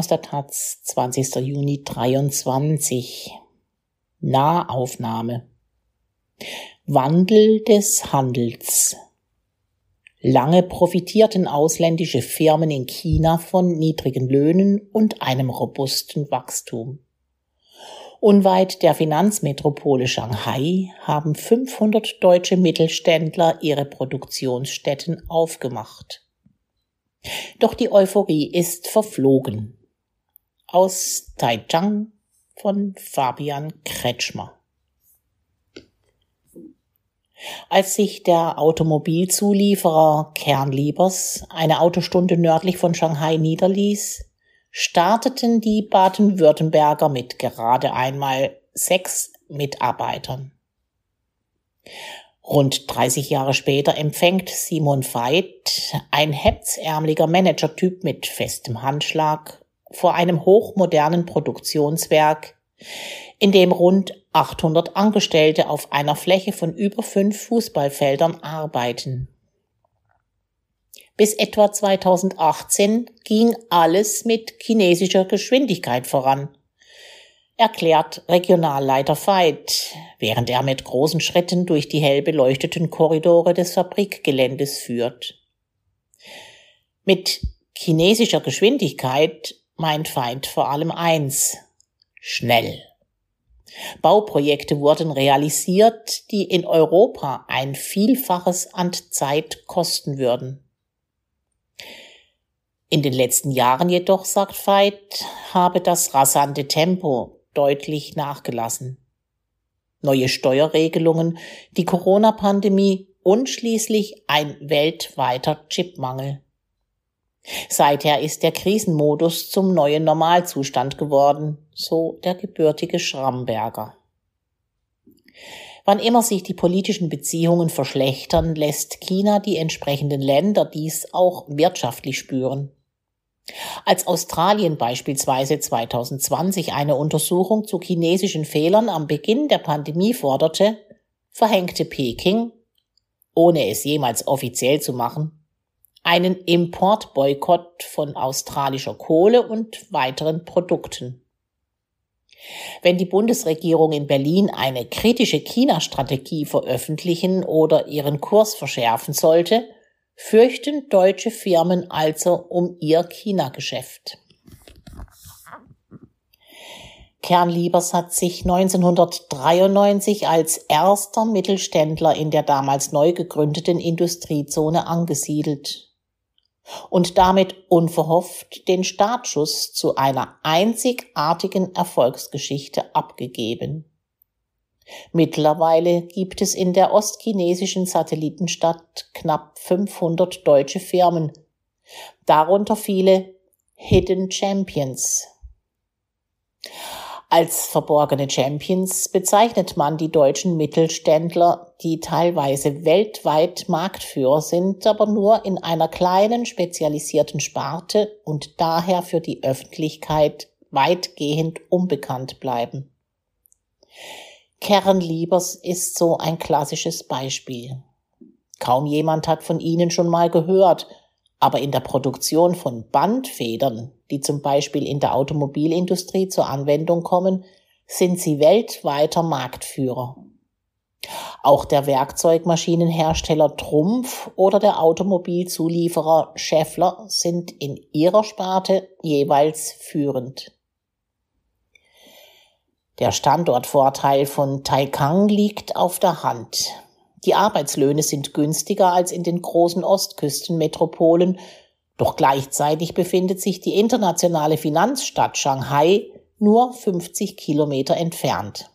aus der Taz 20. Juni 23. Nahaufnahme. Wandel des Handels. Lange profitierten ausländische Firmen in China von niedrigen Löhnen und einem robusten Wachstum. Unweit der Finanzmetropole Shanghai haben 500 deutsche Mittelständler ihre Produktionsstätten aufgemacht. Doch die Euphorie ist verflogen aus Taichung von Fabian Kretschmer. Als sich der Automobilzulieferer Kernliebers eine Autostunde nördlich von Shanghai niederließ, starteten die Baden-Württemberger mit gerade einmal sechs Mitarbeitern. Rund 30 Jahre später empfängt Simon Veit, ein hetzärmeliger Managertyp mit festem Handschlag, vor einem hochmodernen Produktionswerk, in dem rund 800 Angestellte auf einer Fläche von über fünf Fußballfeldern arbeiten. Bis etwa 2018 ging alles mit chinesischer Geschwindigkeit voran, erklärt Regionalleiter Veit, während er mit großen Schritten durch die hell beleuchteten Korridore des Fabrikgeländes führt. Mit chinesischer Geschwindigkeit meint Feind vor allem eins. Schnell. Bauprojekte wurden realisiert, die in Europa ein Vielfaches an Zeit kosten würden. In den letzten Jahren jedoch, sagt Veit, habe das rasante Tempo deutlich nachgelassen. Neue Steuerregelungen, die Corona-Pandemie und schließlich ein weltweiter Chipmangel. Seither ist der Krisenmodus zum neuen Normalzustand geworden, so der gebürtige Schramberger. Wann immer sich die politischen Beziehungen verschlechtern, lässt China die entsprechenden Länder dies auch wirtschaftlich spüren. Als Australien beispielsweise 2020 eine Untersuchung zu chinesischen Fehlern am Beginn der Pandemie forderte, verhängte Peking, ohne es jemals offiziell zu machen, einen Importboykott von australischer Kohle und weiteren Produkten. Wenn die Bundesregierung in Berlin eine kritische China-Strategie veröffentlichen oder ihren Kurs verschärfen sollte, fürchten deutsche Firmen also um ihr China-Geschäft. Kernliebers hat sich 1993 als erster Mittelständler in der damals neu gegründeten Industriezone angesiedelt und damit unverhofft den Startschuss zu einer einzigartigen Erfolgsgeschichte abgegeben. Mittlerweile gibt es in der ostchinesischen Satellitenstadt knapp 500 deutsche Firmen, darunter viele Hidden Champions. Als verborgene Champions bezeichnet man die deutschen Mittelständler, die teilweise weltweit Marktführer sind, aber nur in einer kleinen spezialisierten Sparte und daher für die Öffentlichkeit weitgehend unbekannt bleiben. Kernliebers ist so ein klassisches Beispiel. Kaum jemand hat von ihnen schon mal gehört, aber in der Produktion von Bandfedern, die zum Beispiel in der Automobilindustrie zur Anwendung kommen, sind sie weltweiter Marktführer. Auch der Werkzeugmaschinenhersteller Trumpf oder der Automobilzulieferer Scheffler sind in ihrer Sparte jeweils führend. Der Standortvorteil von Taikang liegt auf der Hand. Die Arbeitslöhne sind günstiger als in den großen Ostküstenmetropolen, doch gleichzeitig befindet sich die internationale Finanzstadt Shanghai nur 50 Kilometer entfernt.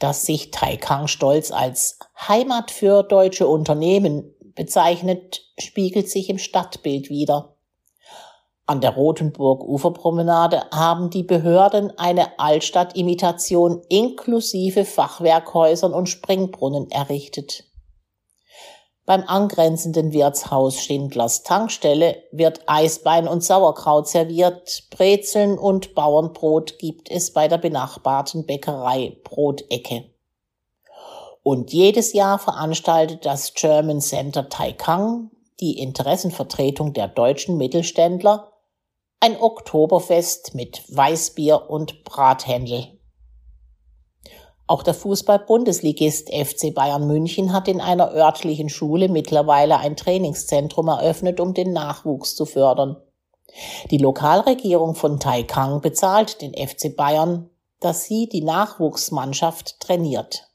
Dass sich Taikang stolz als Heimat für deutsche Unternehmen bezeichnet, spiegelt sich im Stadtbild wider. An der Rotenburg-Uferpromenade haben die Behörden eine Altstadtimitation inklusive Fachwerkhäusern und Springbrunnen errichtet. Beim angrenzenden Wirtshaus Schindlers Tankstelle wird Eisbein und Sauerkraut serviert, Brezeln und Bauernbrot gibt es bei der benachbarten Bäckerei Brotecke. Und jedes Jahr veranstaltet das German Center Taikang, die Interessenvertretung der deutschen Mittelständler, ein Oktoberfest mit Weißbier und Brathändel. Auch der Fußball-Bundesligist FC Bayern München hat in einer örtlichen Schule mittlerweile ein Trainingszentrum eröffnet, um den Nachwuchs zu fördern. Die Lokalregierung von Taikang bezahlt den FC Bayern, dass sie die Nachwuchsmannschaft trainiert.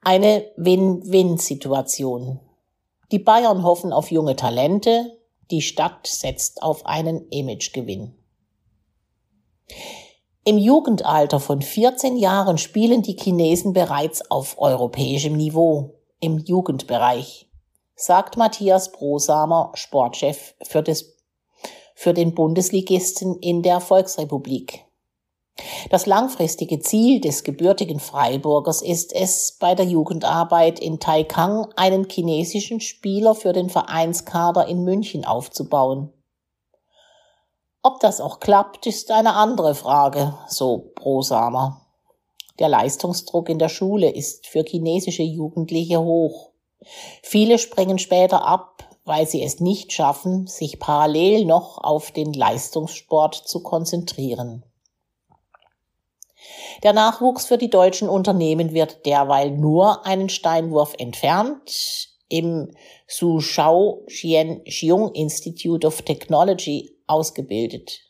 Eine Win-Win-Situation. Die Bayern hoffen auf junge Talente, die Stadt setzt auf einen Imagegewinn. Im Jugendalter von 14 Jahren spielen die Chinesen bereits auf europäischem Niveau im Jugendbereich, sagt Matthias Brosamer, Sportchef für, das, für den Bundesligisten in der Volksrepublik. Das langfristige Ziel des gebürtigen Freiburgers ist es, bei der Jugendarbeit in Taikang einen chinesischen Spieler für den Vereinskader in München aufzubauen. Ob das auch klappt, ist eine andere Frage, so Brosamer. Der Leistungsdruck in der Schule ist für chinesische Jugendliche hoch. Viele springen später ab, weil sie es nicht schaffen, sich parallel noch auf den Leistungssport zu konzentrieren. Der Nachwuchs für die deutschen Unternehmen wird derweil nur einen Steinwurf entfernt. Im Suzhou Xiong Institute of Technology ausgebildet.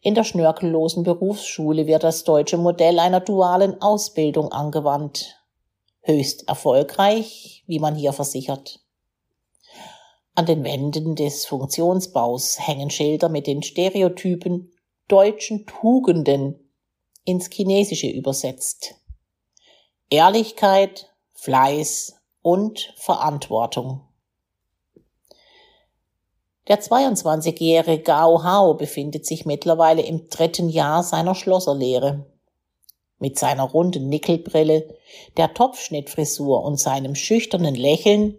In der schnörkellosen Berufsschule wird das deutsche Modell einer dualen Ausbildung angewandt. Höchst erfolgreich, wie man hier versichert. An den Wänden des Funktionsbaus hängen Schilder mit den Stereotypen deutschen Tugenden ins Chinesische übersetzt. Ehrlichkeit, Fleiß und Verantwortung. Der 22-jährige Gao Hao befindet sich mittlerweile im dritten Jahr seiner Schlosserlehre. Mit seiner runden Nickelbrille, der Topfschnittfrisur und seinem schüchternen Lächeln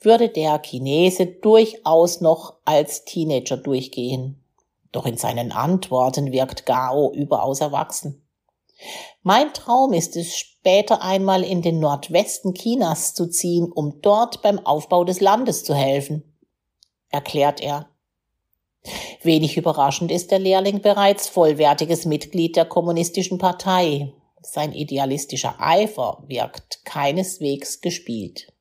würde der Chinese durchaus noch als Teenager durchgehen. Doch in seinen Antworten wirkt Gao überaus erwachsen. Mein Traum ist es, später einmal in den Nordwesten Chinas zu ziehen, um dort beim Aufbau des Landes zu helfen erklärt er. Wenig überraschend ist der Lehrling bereits vollwertiges Mitglied der Kommunistischen Partei. Sein idealistischer Eifer wirkt keineswegs gespielt.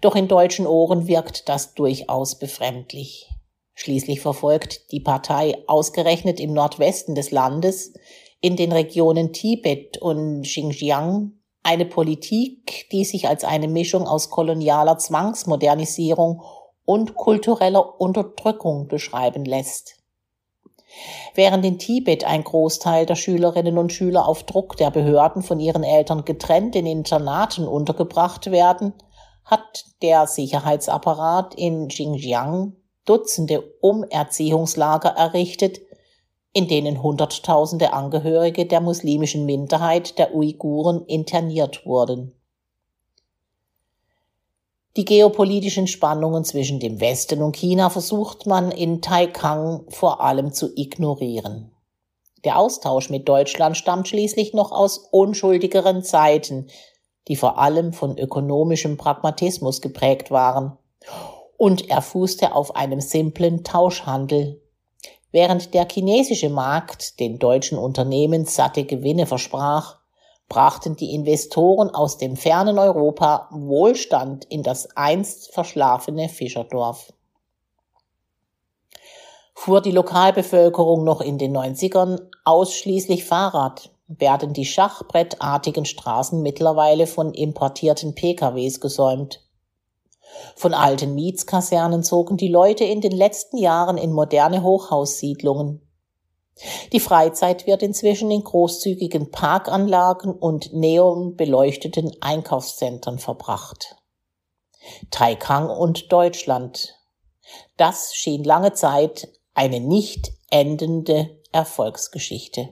Doch in deutschen Ohren wirkt das durchaus befremdlich. Schließlich verfolgt die Partei ausgerechnet im Nordwesten des Landes, in den Regionen Tibet und Xinjiang, eine Politik, die sich als eine Mischung aus kolonialer Zwangsmodernisierung und kultureller Unterdrückung beschreiben lässt. Während in Tibet ein Großteil der Schülerinnen und Schüler auf Druck der Behörden von ihren Eltern getrennt in Internaten untergebracht werden, hat der Sicherheitsapparat in Xinjiang Dutzende Umerziehungslager errichtet, in denen Hunderttausende Angehörige der muslimischen Minderheit der Uiguren interniert wurden. Die geopolitischen Spannungen zwischen dem Westen und China versucht man in Taikang vor allem zu ignorieren. Der Austausch mit Deutschland stammt schließlich noch aus unschuldigeren Zeiten, die vor allem von ökonomischem Pragmatismus geprägt waren. Und er fußte auf einem simplen Tauschhandel. Während der chinesische Markt den deutschen Unternehmen satte Gewinne versprach, brachten die Investoren aus dem fernen Europa Wohlstand in das einst verschlafene Fischerdorf. Fuhr die Lokalbevölkerung noch in den 90ern ausschließlich Fahrrad, werden die schachbrettartigen Straßen mittlerweile von importierten PKWs gesäumt. Von alten Mietskasernen zogen die Leute in den letzten Jahren in moderne Hochhaussiedlungen. Die Freizeit wird inzwischen in großzügigen Parkanlagen und neonbeleuchteten Einkaufszentren verbracht. Taikang und Deutschland. Das schien lange Zeit eine nicht endende Erfolgsgeschichte.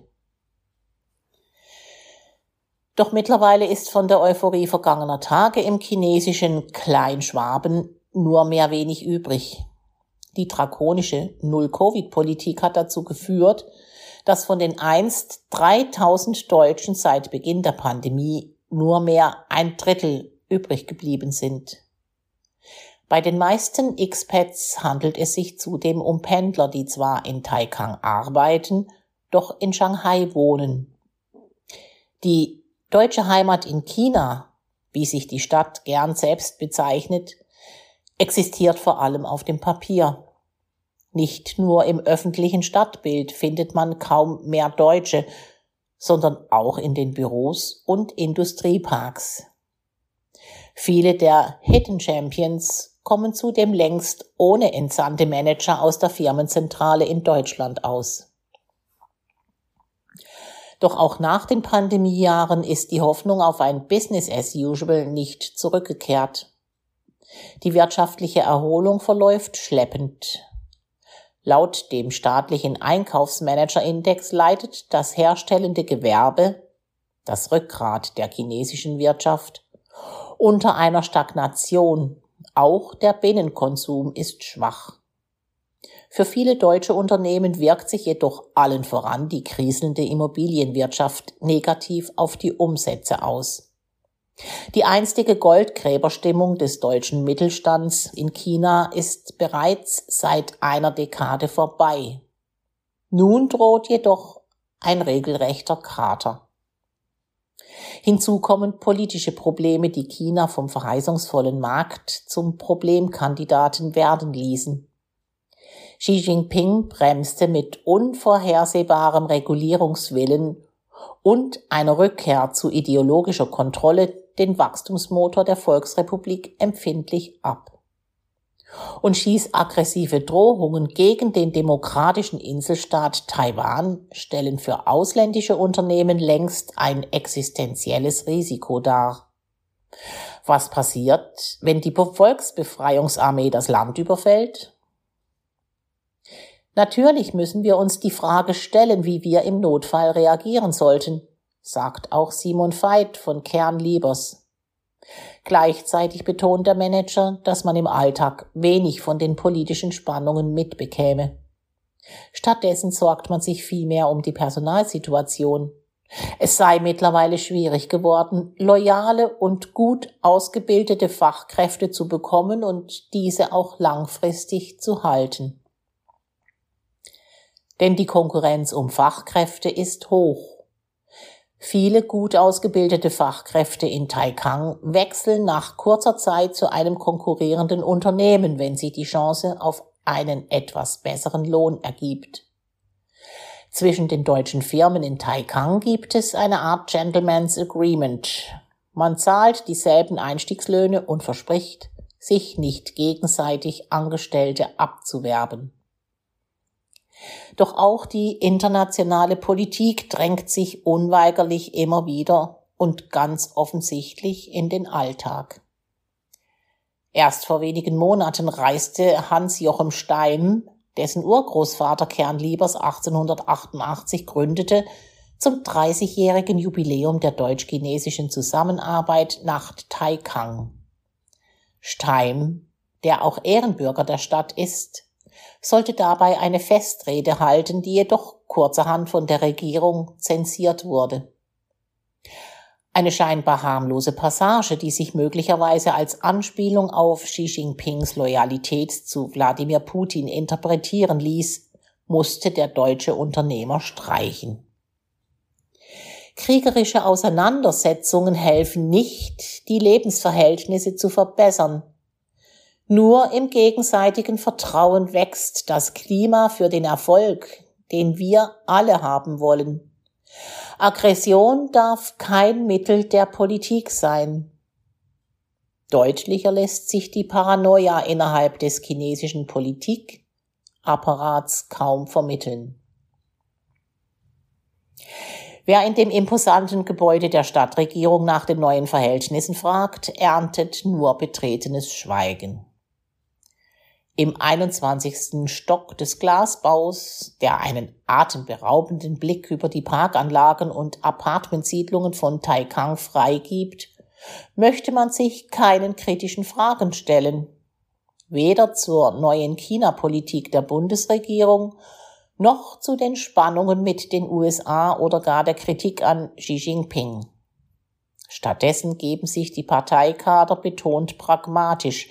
Doch mittlerweile ist von der Euphorie vergangener Tage im chinesischen Kleinschwaben nur mehr wenig übrig. Die drakonische Null-Covid-Politik hat dazu geführt, dass von den einst 3000 Deutschen seit Beginn der Pandemie nur mehr ein Drittel übrig geblieben sind. Bei den meisten Expats handelt es sich zudem um Pendler, die zwar in Taikang arbeiten, doch in Shanghai wohnen. Die deutsche Heimat in China, wie sich die Stadt gern selbst bezeichnet, existiert vor allem auf dem Papier. Nicht nur im öffentlichen Stadtbild findet man kaum mehr Deutsche, sondern auch in den Büros und Industrieparks. Viele der Hidden Champions kommen zudem längst ohne entsandte Manager aus der Firmenzentrale in Deutschland aus. Doch auch nach den Pandemiejahren ist die Hoffnung auf ein Business as usual nicht zurückgekehrt. Die wirtschaftliche Erholung verläuft schleppend. Laut dem staatlichen Einkaufsmanager-Index leidet das herstellende Gewerbe, das Rückgrat der chinesischen Wirtschaft, unter einer Stagnation auch der Binnenkonsum ist schwach. Für viele deutsche Unternehmen wirkt sich jedoch allen voran die kriselnde Immobilienwirtschaft negativ auf die Umsätze aus. Die einstige Goldgräberstimmung des deutschen Mittelstands in China ist bereits seit einer Dekade vorbei. Nun droht jedoch ein regelrechter Krater. Hinzu kommen politische Probleme, die China vom verheißungsvollen Markt zum Problemkandidaten werden ließen. Xi Jinping bremste mit unvorhersehbarem Regulierungswillen und einer Rückkehr zu ideologischer Kontrolle den Wachstumsmotor der Volksrepublik empfindlich ab und schießt aggressive Drohungen gegen den demokratischen Inselstaat Taiwan stellen für ausländische Unternehmen längst ein existenzielles Risiko dar. Was passiert, wenn die Volksbefreiungsarmee das Land überfällt? Natürlich müssen wir uns die Frage stellen, wie wir im Notfall reagieren sollten, sagt auch Simon Veit von Kern Liebers. Gleichzeitig betont der Manager, dass man im Alltag wenig von den politischen Spannungen mitbekäme. Stattdessen sorgt man sich vielmehr um die Personalsituation. Es sei mittlerweile schwierig geworden, loyale und gut ausgebildete Fachkräfte zu bekommen und diese auch langfristig zu halten. Denn die Konkurrenz um Fachkräfte ist hoch. Viele gut ausgebildete Fachkräfte in Taikang wechseln nach kurzer Zeit zu einem konkurrierenden Unternehmen, wenn sie die Chance auf einen etwas besseren Lohn ergibt. Zwischen den deutschen Firmen in Taikang gibt es eine Art Gentleman's Agreement. Man zahlt dieselben Einstiegslöhne und verspricht, sich nicht gegenseitig Angestellte abzuwerben. Doch auch die internationale Politik drängt sich unweigerlich immer wieder und ganz offensichtlich in den Alltag. Erst vor wenigen Monaten reiste Hans-Jochem Stein, dessen Urgroßvater Kernliebers 1888 gründete, zum 30-jährigen Jubiläum der deutsch-chinesischen Zusammenarbeit nach Taikang. Stein, der auch Ehrenbürger der Stadt ist, sollte dabei eine Festrede halten, die jedoch kurzerhand von der Regierung zensiert wurde. Eine scheinbar harmlose Passage, die sich möglicherweise als Anspielung auf Xi Jinpings Loyalität zu Wladimir Putin interpretieren ließ, musste der deutsche Unternehmer streichen. Kriegerische Auseinandersetzungen helfen nicht, die Lebensverhältnisse zu verbessern, nur im gegenseitigen Vertrauen wächst das Klima für den Erfolg, den wir alle haben wollen. Aggression darf kein Mittel der Politik sein. Deutlicher lässt sich die Paranoia innerhalb des chinesischen Politikapparats kaum vermitteln. Wer in dem imposanten Gebäude der Stadtregierung nach den neuen Verhältnissen fragt, erntet nur betretenes Schweigen. Im 21. Stock des Glasbaus, der einen atemberaubenden Blick über die Parkanlagen und Apartmentsiedlungen von Taikang freigibt, möchte man sich keinen kritischen Fragen stellen. Weder zur neuen China-Politik der Bundesregierung noch zu den Spannungen mit den USA oder gar der Kritik an Xi Jinping. Stattdessen geben sich die Parteikader betont pragmatisch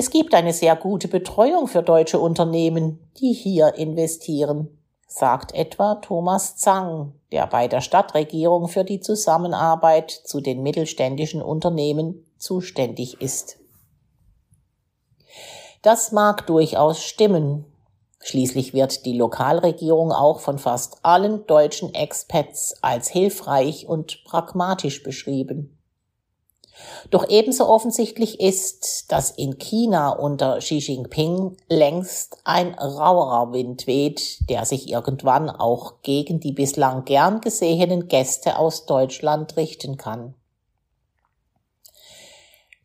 Es gibt eine sehr gute Betreuung für deutsche Unternehmen, die hier investieren, sagt etwa Thomas Zang, der bei der Stadtregierung für die Zusammenarbeit zu den mittelständischen Unternehmen zuständig ist. Das mag durchaus stimmen. Schließlich wird die Lokalregierung auch von fast allen deutschen Expats als hilfreich und pragmatisch beschrieben. Doch ebenso offensichtlich ist, dass in China unter Xi Jinping längst ein rauerer Wind weht, der sich irgendwann auch gegen die bislang gern gesehenen Gäste aus Deutschland richten kann.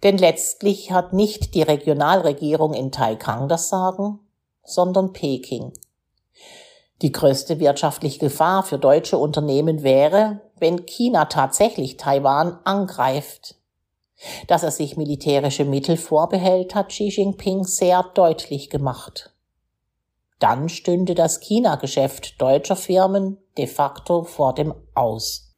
Denn letztlich hat nicht die Regionalregierung in Taikang das Sagen, sondern Peking. Die größte wirtschaftliche Gefahr für deutsche Unternehmen wäre, wenn China tatsächlich Taiwan angreift. Dass er sich militärische Mittel vorbehält, hat Xi Jinping sehr deutlich gemacht. Dann stünde das China-Geschäft deutscher Firmen de facto vor dem Aus.